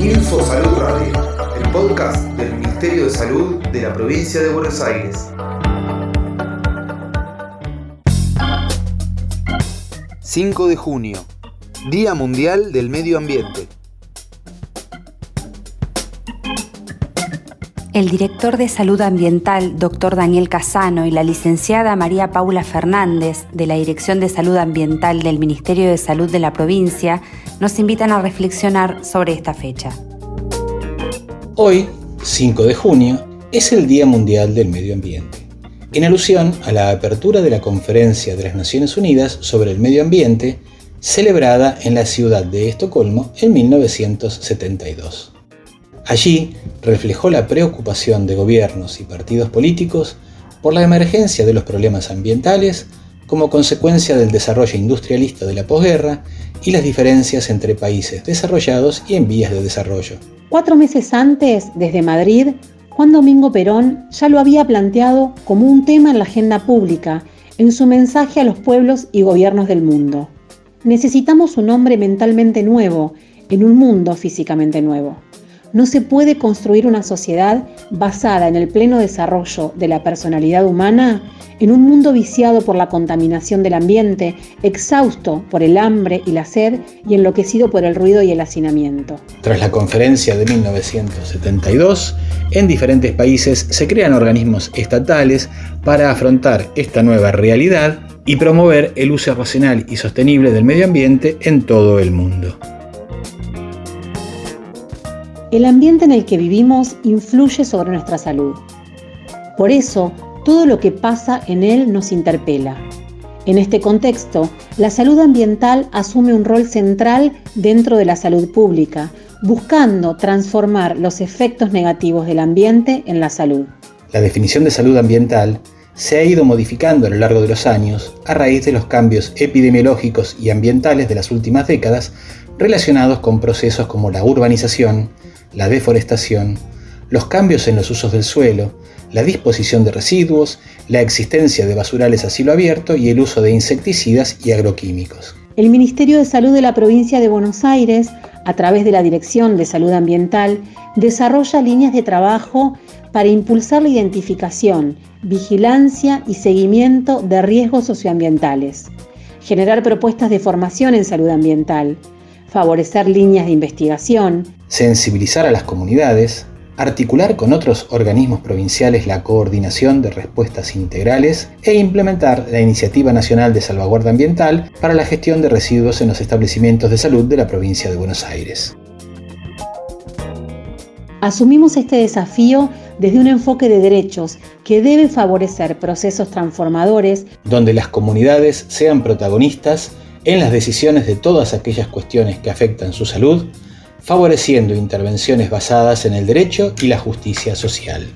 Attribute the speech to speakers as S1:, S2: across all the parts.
S1: Info Salud Radio, el podcast del Ministerio de Salud de la provincia de Buenos Aires. 5 de junio, Día Mundial del Medio Ambiente.
S2: El director de Salud Ambiental, doctor Daniel Casano, y la licenciada María Paula Fernández, de la Dirección de Salud Ambiental del Ministerio de Salud de la provincia, nos invitan a reflexionar sobre esta fecha.
S3: Hoy, 5 de junio, es el Día Mundial del Medio Ambiente, en alusión a la apertura de la Conferencia de las Naciones Unidas sobre el Medio Ambiente, celebrada en la ciudad de Estocolmo en 1972. Allí reflejó la preocupación de gobiernos y partidos políticos por la emergencia de los problemas ambientales como consecuencia del desarrollo industrialista de la posguerra y las diferencias entre países desarrollados y en vías de desarrollo.
S4: Cuatro meses antes, desde Madrid, Juan Domingo Perón ya lo había planteado como un tema en la agenda pública, en su mensaje a los pueblos y gobiernos del mundo. Necesitamos un hombre mentalmente nuevo, en un mundo físicamente nuevo. No se puede construir una sociedad basada en el pleno desarrollo de la personalidad humana en un mundo viciado por la contaminación del ambiente, exhausto por el hambre y la sed y enloquecido por el ruido y el hacinamiento.
S3: Tras la conferencia de 1972, en diferentes países se crean organismos estatales para afrontar esta nueva realidad y promover el uso racional y sostenible del medio ambiente en todo el mundo.
S4: El ambiente en el que vivimos influye sobre nuestra salud. Por eso, todo lo que pasa en él nos interpela. En este contexto, la salud ambiental asume un rol central dentro de la salud pública, buscando transformar los efectos negativos del ambiente en la salud.
S3: La definición de salud ambiental se ha ido modificando a lo largo de los años a raíz de los cambios epidemiológicos y ambientales de las últimas décadas relacionados con procesos como la urbanización, la deforestación, los cambios en los usos del suelo, la disposición de residuos, la existencia de basurales a cielo abierto y el uso de insecticidas y agroquímicos.
S4: El Ministerio de Salud de la provincia de Buenos Aires, a través de la Dirección de Salud Ambiental, desarrolla líneas de trabajo para impulsar la identificación, vigilancia y seguimiento de riesgos socioambientales, generar propuestas de formación en salud ambiental, favorecer líneas de investigación,
S3: sensibilizar a las comunidades, articular con otros organismos provinciales la coordinación de respuestas integrales e implementar la Iniciativa Nacional de Salvaguarda Ambiental para la gestión de residuos en los establecimientos de salud de la provincia de Buenos Aires.
S4: Asumimos este desafío desde un enfoque de derechos que debe favorecer procesos transformadores
S3: donde las comunidades sean protagonistas en las decisiones de todas aquellas cuestiones que afectan su salud, favoreciendo intervenciones basadas en el derecho y la justicia social.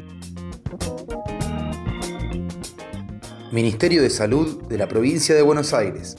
S1: Ministerio de Salud de la Provincia de Buenos Aires.